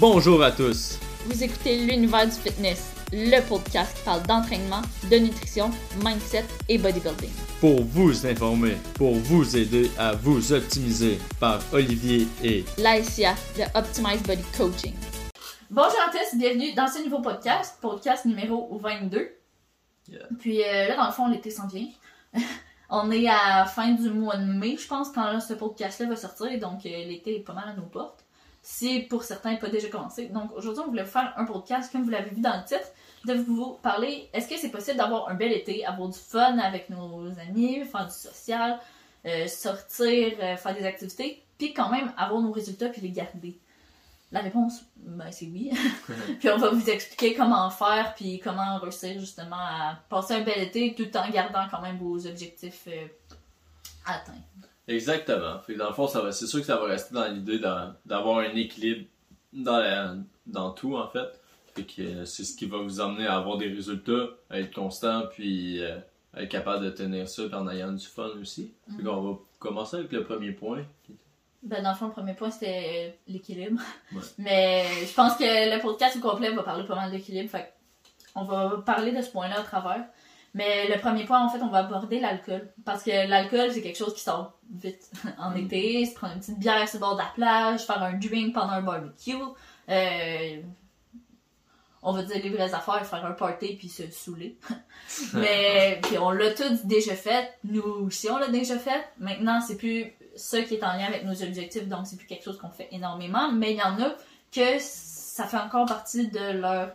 Bonjour à tous. Vous écoutez l'univers du fitness, le podcast qui parle d'entraînement, de nutrition, mindset et bodybuilding. Pour vous informer, pour vous aider à vous optimiser par Olivier et l'ASIA de Optimize Body Coaching. Bonjour à tous, bienvenue dans ce nouveau podcast, podcast numéro 22. Puis euh, là, dans le fond, l'été s'en vient. On est à la fin du mois de mai, je pense, quand là, ce podcast-là va sortir, donc euh, l'été est pas mal à nos portes si pour certains pas déjà commencé. Donc aujourd'hui, on voulait vous faire un podcast, comme vous l'avez vu dans le titre, de vous parler, est-ce que c'est possible d'avoir un bel été, avoir du fun avec nos amis, faire du social, euh, sortir, euh, faire des activités, puis quand même avoir nos résultats puis les garder? La réponse, ben, c'est oui. puis on va vous expliquer comment faire puis comment réussir justement à passer un bel été tout en gardant quand même vos objectifs euh, atteints. Exactement. Fait dans le fond, ça va, c'est sûr que ça va rester dans l'idée d'avoir un équilibre dans, dans tout, en fait. Fait que euh, c'est ce qui va vous amener à avoir des résultats, à être constant, puis euh, être capable de tenir ça en ayant du fun aussi. Fait mhm. qu'on va commencer avec le premier point. Ben, dans le fond, le premier point, c'était l'équilibre. Mais je pense que le podcast au complet va parler pas mal d'équilibre. Fait on va parler de ce point-là à travers. Mais le premier point, en fait, on va aborder l'alcool. Parce que l'alcool, c'est quelque chose qui sort vite en mm. été. Se prendre une petite bière sur le bord de la plage, faire un drink pendant un barbecue. Euh, on va dire les vraies affaires, faire un party puis se saouler. Mais puis on l'a tous déjà fait. Nous aussi, on l'a déjà fait. Maintenant, c'est plus ça qui est en lien avec nos objectifs, donc c'est plus quelque chose qu'on fait énormément. Mais il y en a que ça fait encore partie de leur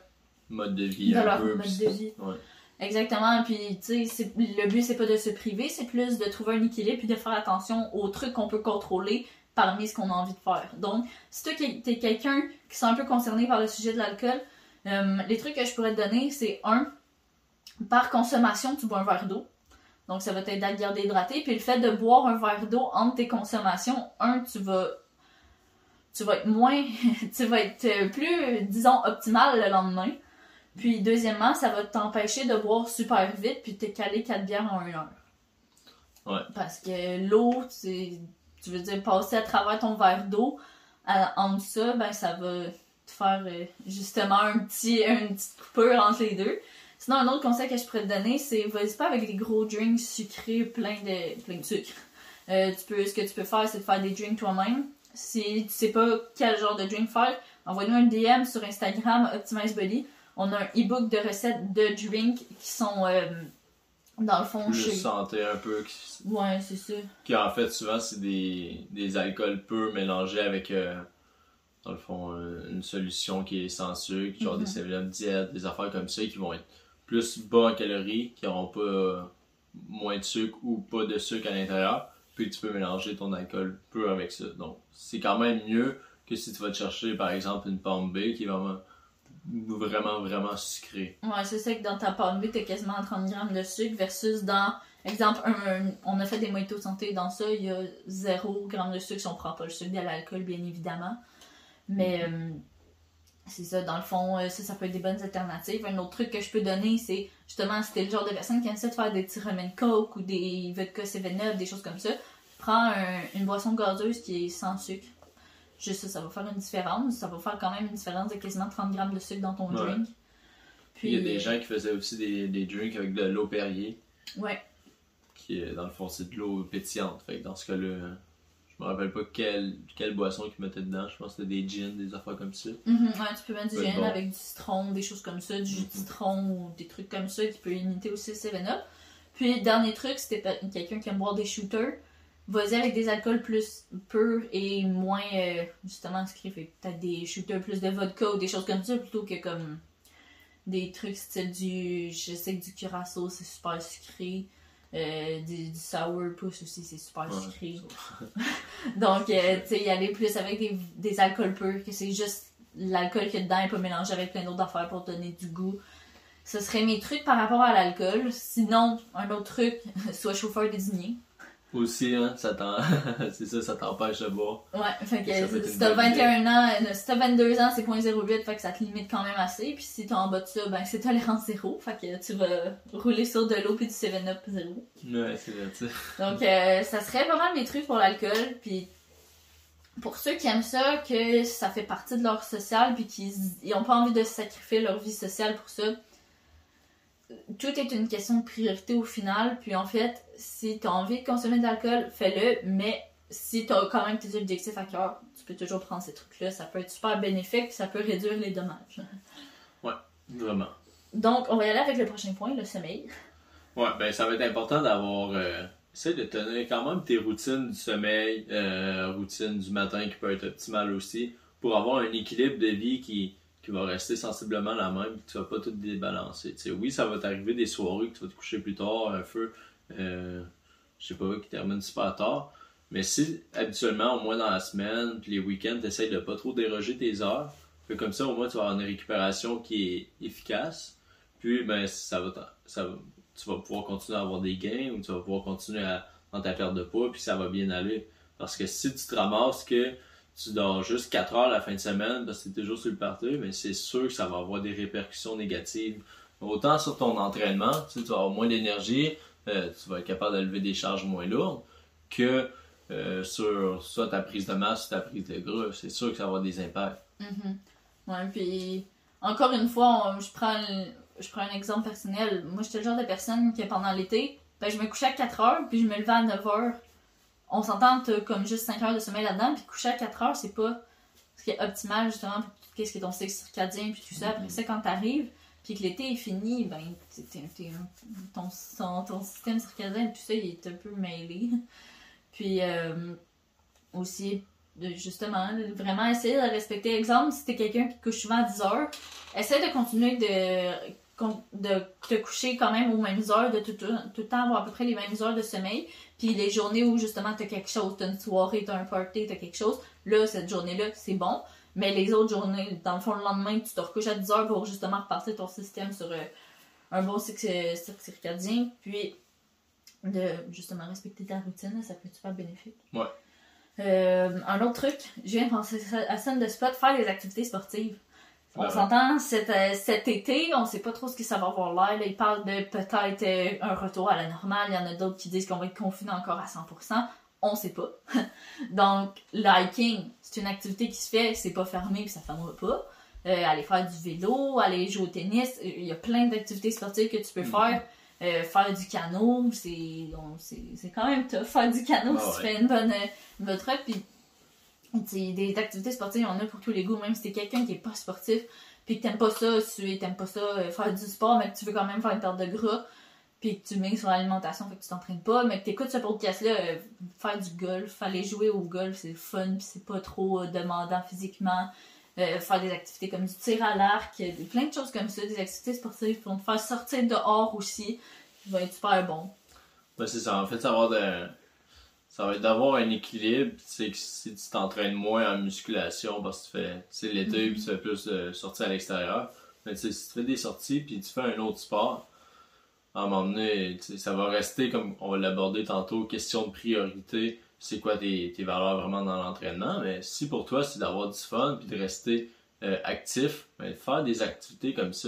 mode de vie. De leur mode de vie. Exactement. Puis, tu sais, le but, c'est pas de se priver, c'est plus de trouver un équilibre puis de faire attention aux trucs qu'on peut contrôler parmi ce qu'on a envie de faire. Donc, si toi, t'es quelqu'un qui est un peu concerné par le sujet de l'alcool, euh, les trucs que je pourrais te donner, c'est un, par consommation, tu bois un verre d'eau. Donc, ça va t'aider à te garder hydraté. Puis, le fait de boire un verre d'eau entre tes consommations, un, tu vas tu vas être moins, tu vas être plus, disons, optimal le lendemain. Puis deuxièmement, ça va t'empêcher de boire super vite puis t'es calé 4 bières en 1 heure. Ouais. Parce que l'eau, tu veux dire passer à travers ton verre d'eau, entre ça, ben ça va te faire euh, justement un petit, une petite coupure entre les deux. Sinon, un autre conseil que je pourrais te donner, c'est vas-y pas avec des gros drinks sucrés plein de, plein de sucre. Euh, tu peux, ce que tu peux faire, c'est de faire des drinks toi-même. Si tu sais pas quel genre de drink faire, envoie-nous un DM sur Instagram Optimize Body on a un e-book de recettes de drinks qui sont euh, dans le fond plus santé un peu ouais c'est ça. qui en fait souvent c'est des, des alcools purs mélangés avec euh, dans le fond euh, une solution qui est sans sucre genre des céréales diète des affaires comme ça qui vont être plus bas en calories qui n'auront pas moins de sucre ou pas de sucre à l'intérieur. Puis tu peux mélanger ton alcool pur avec ça. Donc c'est quand même mieux que si tu vas te chercher par exemple une pomme B qui est vraiment vraiment, vraiment sucré. Ouais, c'est ça que dans ta pomme B, t'as quasiment 30 grammes de sucre versus dans, exemple, on a fait des mojitos santé, dans ça, il y a 0 g de sucre si on prend pas le sucre de l'alcool, bien évidemment. Mais mm-hmm. euh, c'est ça, dans le fond, euh, ça, ça peut être des bonnes alternatives. Un autre truc que je peux donner, c'est justement, si t'es le genre de personne qui aime ça de faire des petits coke ou des vodka 7-up, des choses comme ça, prends une boisson gazeuse qui est sans sucre Juste ça, ça va faire une différence. Ça va faire quand même une différence de quasiment 30 grammes de sucre dans ton drink. Puis il y a des gens qui faisaient aussi des, des drinks avec de l'eau Perrier. Ouais. Qui, dans le fond, c'est de l'eau pétillante. Fait que dans ce cas-là, je me rappelle pas quelle, quelle boisson qu'ils mettaient dedans. Je pense que c'était des gins, des affaires comme ça. Ouais, tu peux mettre du gin avec du citron, des choses comme ça, du jus de mm-hmm. citron ou des trucs comme ça qui peut imiter aussi le 7-Up. Puis, dernier truc, c'était quelqu'un qui aime boire des shooters vas-y avec des alcools plus purs et moins euh, justement sucrés. Fait peut-être des shooters plus de vodka ou des choses comme ça plutôt que comme des trucs style du. Je sais que du curacao c'est super sucré. Euh, du, sour push aussi c'est super sucré. Donc, euh, tu sais, y aller plus avec des, des alcools purs, que c'est juste l'alcool qu'il y a dedans et pas mélanger avec plein d'autres affaires pour donner du goût. Ce serait mes trucs par rapport à l'alcool. Sinon, un autre truc, soit chauffeur désigné. Aussi, hein, ça c'est ça, ça t'empêche de boire. Ouais, fait que si t'as 21 ans, euh, si t'as 22 ans, c'est 0.08, fait que ça te limite quand même assez. Puis si t'es en bas de ça, ben c'est tolérance zéro, fait que tu vas rouler sur de l'eau puis du 7-up zéro. Ouais, c'est vrai, tu Donc, euh, ça serait pas mal mes trucs pour l'alcool, puis pour ceux qui aiment ça, que ça fait partie de leur social, puis qu'ils n'ont pas envie de sacrifier leur vie sociale pour ça, tout est une question de priorité au final. Puis en fait, si tu as envie de consommer de l'alcool, fais-le, mais si tu as quand même tes objectifs à cœur, tu peux toujours prendre ces trucs-là. Ça peut être super bénéfique, ça peut réduire les dommages. Ouais, vraiment. Donc, on va y aller avec le prochain point, le sommeil. Ouais, ben ça va être important d'avoir. Euh, essaye de tenir quand même tes routines du sommeil, euh, routine du matin qui peut être optimale aussi, pour avoir un équilibre de vie qui, va rester sensiblement la même, tu vas pas tout débalancer. oui, ça va t'arriver des soirées que tu vas te coucher plus tard, un feu, euh, je sais pas, qui termine super tard. Mais si habituellement, au moins dans la semaine, puis les week-ends, tu essaies de pas trop déroger tes heures, comme ça, au moins, tu vas avoir une récupération qui est efficace. Puis, ben, ça va, ça tu vas pouvoir continuer à avoir des gains ou tu vas pouvoir continuer à, dans ta perte de poids, puis ça va bien aller. Parce que si tu te ramasses que tu dors juste 4 heures la fin de semaine parce que tu es toujours sur le party, mais c'est sûr que ça va avoir des répercussions négatives. Autant sur ton entraînement, tu, vas avoir moins d'énergie, euh, tu vas être capable de lever des charges moins lourdes, que euh, sur soit ta prise de masse ou ta prise de gras. C'est sûr que ça va avoir des impacts. Mm-hmm. Ouais, puis encore une fois, je, prends, je prends un exemple personnel. Moi, j'étais le genre de personne qui, pendant l'été, ben, je me couchais à 4 heures, puis je me levais à 9 heures. On s'entend comme juste 5 heures de sommeil là-dedans, puis coucher à 4 heures, c'est pas ce qui est optimal justement pour qu'est-ce qui est ton cycle circadien, puis tout ça. Après ça, quand t'arrives, puis que l'été est fini, ben, ton, ton, système circadien, tout ça, il est un peu mêlé. Puis euh, aussi, justement, vraiment essayer de respecter. Exemple, si t'es quelqu'un qui couche souvent à 10 heures, essaie de continuer de, de te coucher quand même aux mêmes heures, de tout, tout, le temps avoir à peu près les mêmes heures de sommeil. Puis les journées où justement t'as quelque chose, t'as une soirée, t'as un party, t'as quelque chose, là, cette journée-là, c'est bon. Mais les autres journées, dans le fond, le lendemain, tu te recouches à 10 heures pour justement repartir ton système sur euh, un bon cycle circadien. Puis de justement respecter ta routine, ça peut être super bénéfique. Ouais. Euh, un autre truc, je viens de penser à scène de spot, faire des activités sportives. On s'entend, cet, euh, cet, été, on sait pas trop ce que ça va avoir l'air. Ils parlent de peut-être euh, un retour à la normale. Il y en a d'autres qui disent qu'on va être confiné encore à 100%. On sait pas. Donc, l'hiking, c'est une activité qui se fait, c'est pas fermé puis ça fermera pas. aller faire du vélo, aller jouer au tennis, il y a plein d'activités sportives que tu peux mm-hmm. faire. Euh, faire du canot, c'est quand même tough. Faire du canot ah si tu fais une bonne, une bonne Puis, des activités sportives, y en a pour tous les goûts. Même si t'es quelqu'un qui est pas sportif, puis que t'aimes pas ça, tu t'aimes pas ça, euh, faire du sport, mais que tu veux quand même faire une perte de gras, puis que tu mets sur l'alimentation, fait que tu t'entraînes pas, mais que t'écoutes ce podcast-là, euh, faire du golf, aller jouer au golf, c'est fun, puis c'est pas trop demandant physiquement. faire des activités comme du tir à l'arc, plein de choses comme ça, des activités sportives pour te faire sortir dehors aussi va être super bon. Ben, c'est ça. En fait, ça va, de... ça va être d'avoir un équilibre. C'est que si tu t'entraînes moins en musculation parce que tu fais c'est l'été mm tu fais plus de sorties à l'extérieur, mais si tu fais des sorties puis tu fais un autre sport, à un moment donné, ça va rester comme on va l'aborder tantôt, question de priorité. C'est quoi tes, tes, valeurs vraiment dans l'entraînement? Mais si pour toi c'est d'avoir du fun puis de rester euh, actif, ben, faire des activités comme ça,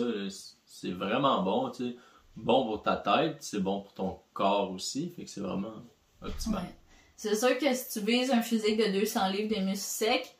c'est vraiment bon. sais bon pour ta tête, c'est bon pour ton corps aussi. Fait que c'est vraiment optimal. C'est sûr que si tu vises un physique de 200 livres des muscles secs,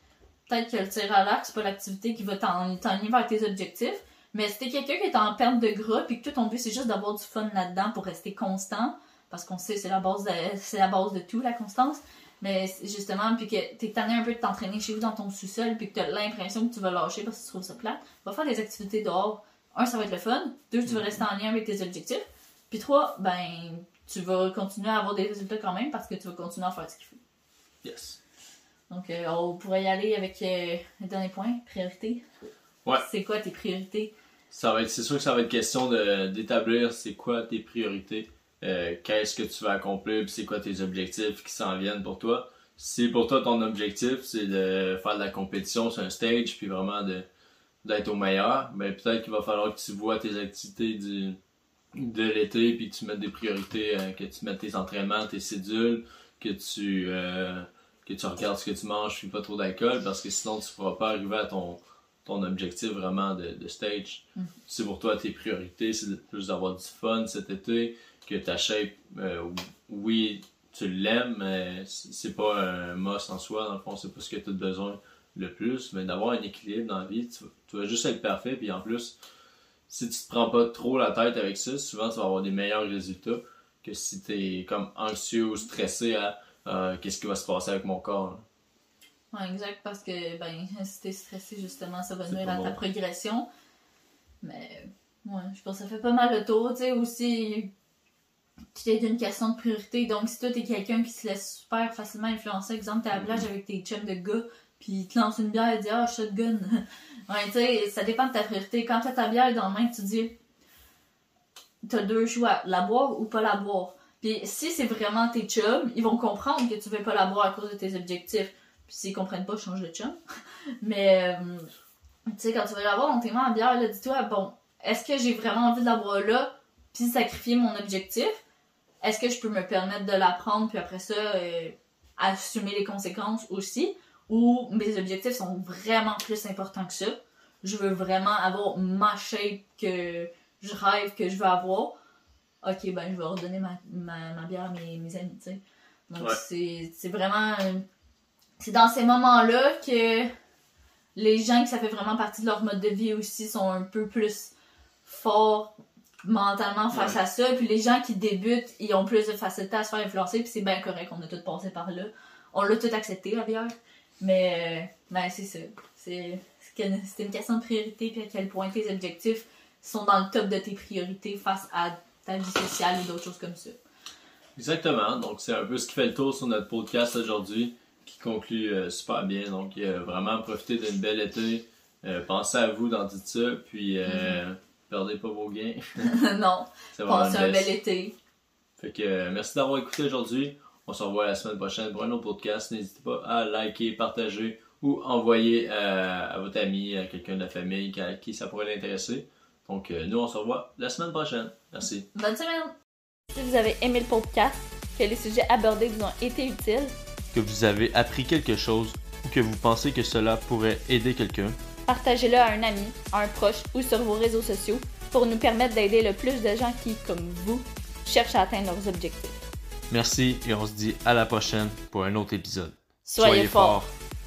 peut-être que le tir à l'arc, c'est pas l'activité qui va t'enligner vers tes objectifs. Mais si t'es quelqu'un qui est en perte de gras puis que tout ton but c'est juste d'avoir du fun là-dedans pour rester constant, parce qu'on sait c'est la base de c'est la base de tout la constance. Mais justement, puis que t'es tanné un peu de t'entraîner chez vous dans ton sous-sol, puis que t'as l'impression que tu vas lâcher parce que tu trouves ça plat, va faire des activités dehors un, ça va être le fun. Deux, tu vas rester en lien avec tes objectifs. Puis trois, ben, tu vas continuer à avoir des résultats quand même parce que tu vas continuer à faire ce qu'il faut. Yes. Donc, euh, on pourrait y aller avec euh, le dernier point, priorité. Ouais. C'est quoi tes priorités? Ça va être, c'est sûr que ça va être question d'établir c'est quoi tes priorités, euh, qu'est-ce que tu vas accomplir, puis c'est quoi tes objectifs qui s'en viennent pour toi. Si pour toi ton objectif c'est de faire de la compétition sur un stage, puis vraiment de, d'être au meilleur, mais peut-être qu'il va falloir que tu vois tes activités du, de l'été, puis que tu mettes des priorités, euh, que tu mettes tes entraînements, tes cédules, que tu, euh, que tu regardes ce que tu manges, puis pas trop d'alcool, parce que sinon tu ne pourras pas arriver à ton, ton objectif vraiment de, de stage. Mm. Si pour toi tes priorités, c'est plus d'avoir du fun cet été, que ta shape, euh, oui, tu l'aimes, mais c'est pas un must en soi, dans le fond, c'est pas ce que tu as besoin le plus, mais d'avoir un équilibre dans la vie, tu, vas juste être parfait, puis en plus, si tu te prends pas trop la tête avec ça, souvent tu vas avoir des meilleurs résultats que si tu es comme anxieux ou stressé à euh, qu'est-ce qui va se passer avec mon corps. Ouais, exact, parce que ben, si t'es stressé, justement, ça va nuire à ta progression. Mais, ouais, je pense que ça fait pas mal le tour. Tu sais, aussi, tu une question de priorité. Donc, si toi, t'es quelqu'un qui se laisse super facilement influencer, exemple, t'es à la plage avec tes chums de gars, puis il te lance une bière et dit Ah, shotgun. Ça dépend de ta priorité. Quand t'as ta bière dans la main, tu dis T'as deux choix, la boire ou pas la boire. Puis si c'est vraiment tes chums, ils vont comprendre que tu veux pas la boire à cause de tes objectifs. Puis s'ils comprennent pas, change de chum. Mais, euh, tu sais, quand tu vas la boire dans tes mains, la bière, là, dis-toi Bon, est-ce que j'ai vraiment envie de la boire là, puis sacrifier mon objectif? Est-ce que je peux me permettre de la prendre, puis après ça, euh, assumer les conséquences aussi? Où mes objectifs sont vraiment plus importants que ça. Je veux vraiment avoir ma shape que je rêve que je veux avoir. Ok, ben je vais redonner ma, ma, bière à mes, mes amis, tu sais. Donc c'est vraiment. C'est dans ces moments-là que les gens qui ça fait vraiment partie de leur mode de vie aussi sont un peu plus forts mentalement face à ça. Puis les gens qui débutent, ils ont plus de facilité à se faire influencer. Puis c'est bien correct, on a tout passé par là. On l'a tout accepté, la bière. Mais, euh, ben, c'est ça. C'est une question de priorité, puis à quel point tes objectifs sont dans le top de tes priorités face à ta vie sociale ou d'autres choses comme ça. Exactement. Donc, c'est un peu ce qui fait le tour sur notre podcast aujourd'hui, qui conclut euh, super bien. Donc, vraiment profiter d'une belle été. Euh, pensez à vous dans tout ça, puis mm-hmm. perdez pas vos gains. non. Passez un bel été. Fait que merci d'avoir écouté aujourd'hui. On se revoit la semaine prochaine pour un autre podcast. N'hésitez pas à liker, partager ou envoyer euh, à votre ami, à quelqu'un de la famille qui, qui ça pourrait l'intéresser. Donc, euh, nous, on se revoit la semaine prochaine. Merci. Bonne semaine! Si vous avez aimé le podcast, que les sujets abordés vous ont été utiles, que vous avez appris quelque chose ou que vous pensez que cela pourrait aider quelqu'un, partagez-le à un ami, à un proche ou sur vos réseaux sociaux pour nous permettre d'aider le plus de gens qui, comme vous, cherchent à atteindre leurs objectifs. Merci et on se dit à la prochaine pour un autre épisode. Soyez, forts.